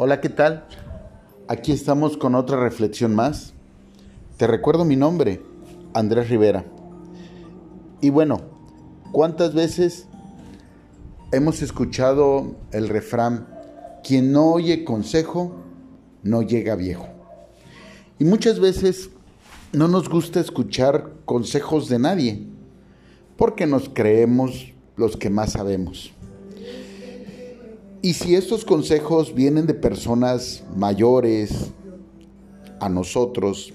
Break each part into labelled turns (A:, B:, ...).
A: Hola, ¿qué tal? Aquí estamos con otra reflexión más. Te recuerdo mi nombre, Andrés Rivera. Y bueno, ¿cuántas veces hemos escuchado el refrán, quien no oye consejo, no llega viejo? Y muchas veces no nos gusta escuchar consejos de nadie, porque nos creemos los que más sabemos. Y si estos consejos vienen de personas mayores a nosotros,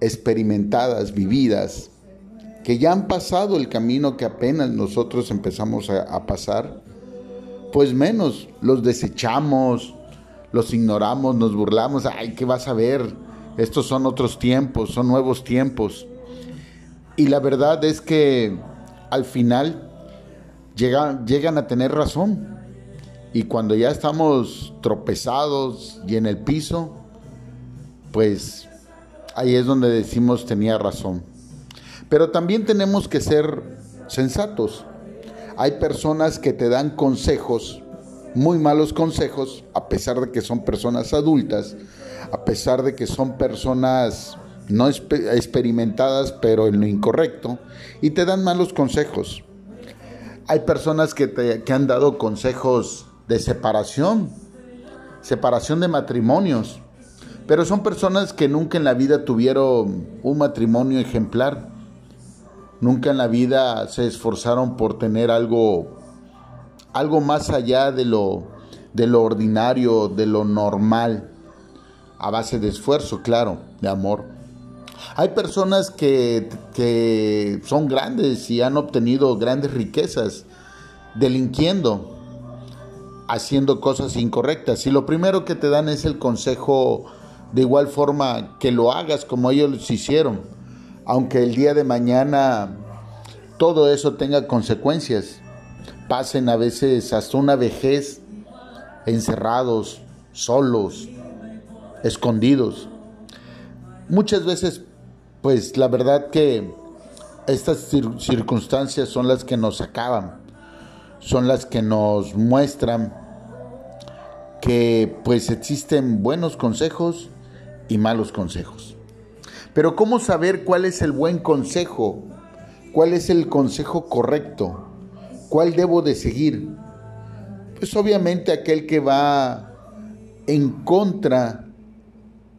A: experimentadas, vividas, que ya han pasado el camino que apenas nosotros empezamos a, pasar, pues menos los desechamos, los ignoramos, nos burlamos, ay, ¿qué vas a ver? Estos son otros tiempos, son nuevos tiempos. Y la verdad es que al final llegan, llegan a tener razón y cuando ya estamos tropezados y en el piso, pues ahí es donde decimos tenía razón. Pero también tenemos que ser sensatos. Hay personas que te dan consejos, muy malos consejos, a pesar de que son personas adultas, a pesar de que son personas no experimentadas, pero en lo incorrecto, y te dan malos consejos. Hay personas que te que han dado consejos de separación, separación de matrimonios. Pero son personas que nunca en la vida tuvieron un matrimonio ejemplar. Nunca en la vida se esforzaron por tener algo algo más allá de lo de lo ordinario, de lo normal, a base de esfuerzo, claro, de amor. Hay personas que, que son grandes y han obtenido grandes riquezas delinquiendo, haciendo cosas incorrectas. Y lo primero que te dan es el consejo de igual forma que lo hagas como ellos lo hicieron, aunque el día de mañana todo eso tenga consecuencias. Pasen a veces hasta una vejez encerrados, solos, escondidos. Muchas veces, pues la verdad que estas circunstancias son las que nos acaban son las que nos muestran que pues existen buenos consejos y malos consejos. Pero ¿cómo saber cuál es el buen consejo? ¿Cuál es el consejo correcto? ¿Cuál debo de seguir? Pues obviamente aquel que va en contra,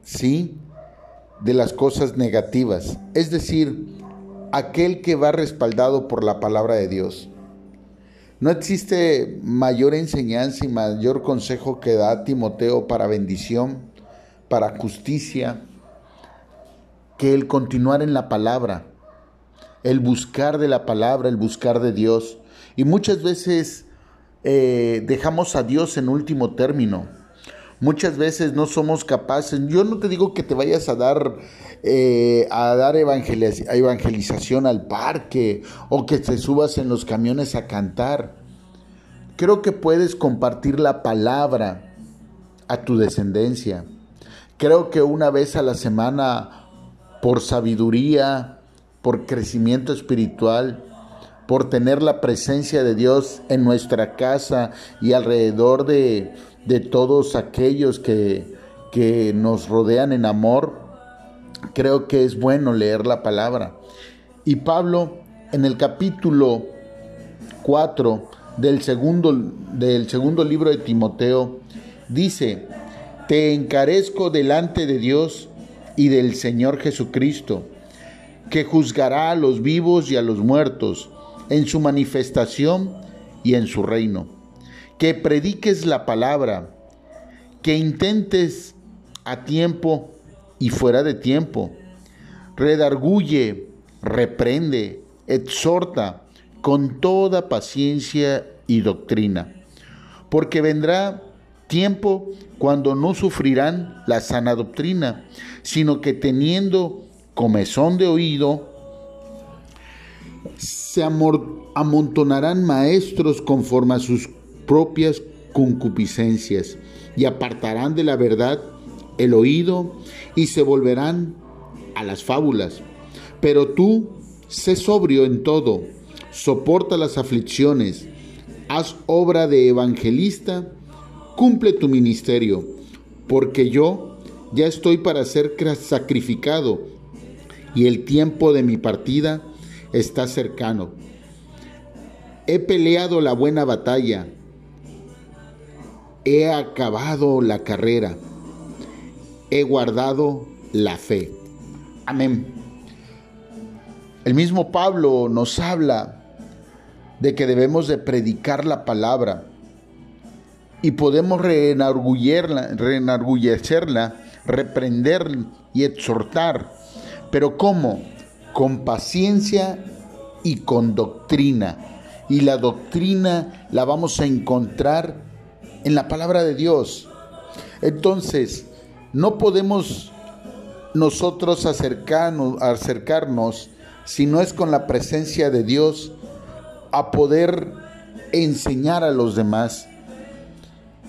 A: ¿sí? De las cosas negativas. Es decir, aquel que va respaldado por la palabra de Dios. No existe mayor enseñanza y mayor consejo que da Timoteo para bendición, para justicia, que el continuar en la palabra, el buscar de la palabra, el buscar de Dios. Y muchas veces eh, dejamos a Dios en último término. Muchas veces no somos capaces, yo no te digo que te vayas a dar, eh, a dar evangelización al parque o que te subas en los camiones a cantar. Creo que puedes compartir la palabra a tu descendencia. Creo que una vez a la semana, por sabiduría, por crecimiento espiritual, por tener la presencia de Dios en nuestra casa y alrededor de de todos aquellos que, que nos rodean en amor, creo que es bueno leer la palabra. Y Pablo en el capítulo 4 del segundo, del segundo libro de Timoteo dice, te encarezco delante de Dios y del Señor Jesucristo, que juzgará a los vivos y a los muertos en su manifestación y en su reino que prediques la palabra, que intentes a tiempo y fuera de tiempo, redarguye, reprende, exhorta con toda paciencia y doctrina, porque vendrá tiempo cuando no sufrirán la sana doctrina, sino que teniendo comezón de oído, se amontonarán maestros conforme a sus propias concupiscencias y apartarán de la verdad el oído y se volverán a las fábulas. Pero tú, sé sobrio en todo, soporta las aflicciones, haz obra de evangelista, cumple tu ministerio, porque yo ya estoy para ser sacrificado y el tiempo de mi partida está cercano. He peleado la buena batalla, he acabado la carrera, he guardado la fe. Amén. El mismo Pablo nos habla de que debemos de predicar la palabra y podemos reenargullecerla, reprender y exhortar. Pero ¿cómo? Con paciencia y con doctrina. Y la doctrina la vamos a encontrar en la palabra de Dios. Entonces, no podemos nosotros acercarnos, acercarnos si no es con la presencia de Dios a poder enseñar a los demás.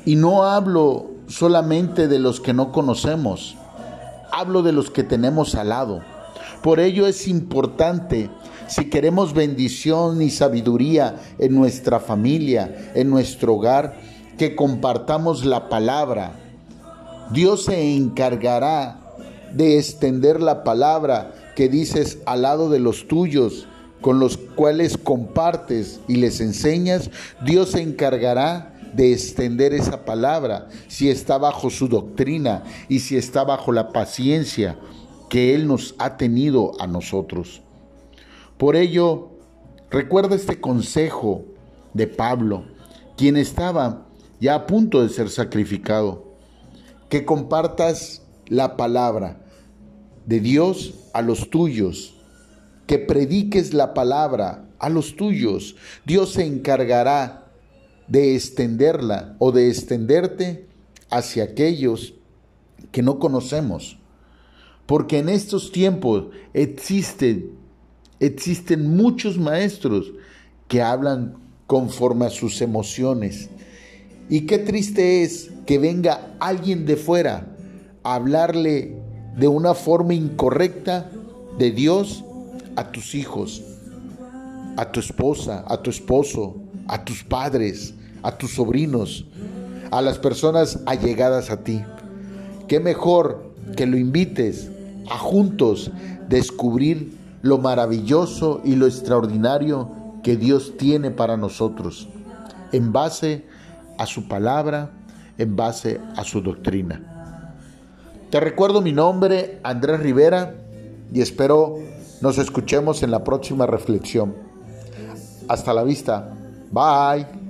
A: Y no hablo solamente de los que no conocemos, hablo de los que tenemos al lado. Por ello es importante, si queremos bendición y sabiduría en nuestra familia, en nuestro hogar, que compartamos la palabra. Dios se encargará de extender la palabra que dices al lado de los tuyos, con los cuales compartes y les enseñas, Dios se encargará de extender esa palabra si está bajo su doctrina y si está bajo la paciencia que Él nos ha tenido a nosotros. Por ello, recuerda este consejo de Pablo, quien estaba ya a punto de ser sacrificado, que compartas la palabra de Dios a los tuyos que prediques la palabra a los tuyos. Dios se encargará de extenderla o de extenderte hacia aquellos que no conocemos. Porque en estos tiempos existen, existen muchos maestros que hablan conforme a sus emociones. Y qué triste es que venga alguien de fuera a hablarle de una forma incorrecta de Dios a tus hijos, a tu esposa, a tu esposo, a tus padres, a tus sobrinos, a las personas allegadas a ti. Qué mejor que lo invites a juntos descubrir lo maravilloso y lo extraordinario que Dios tiene para nosotros, en base a su palabra, en base a su doctrina. Te recuerdo mi nombre, Andrés Rivera, y espero nos escuchemos en la próxima reflexión. Hasta la vista. Bye.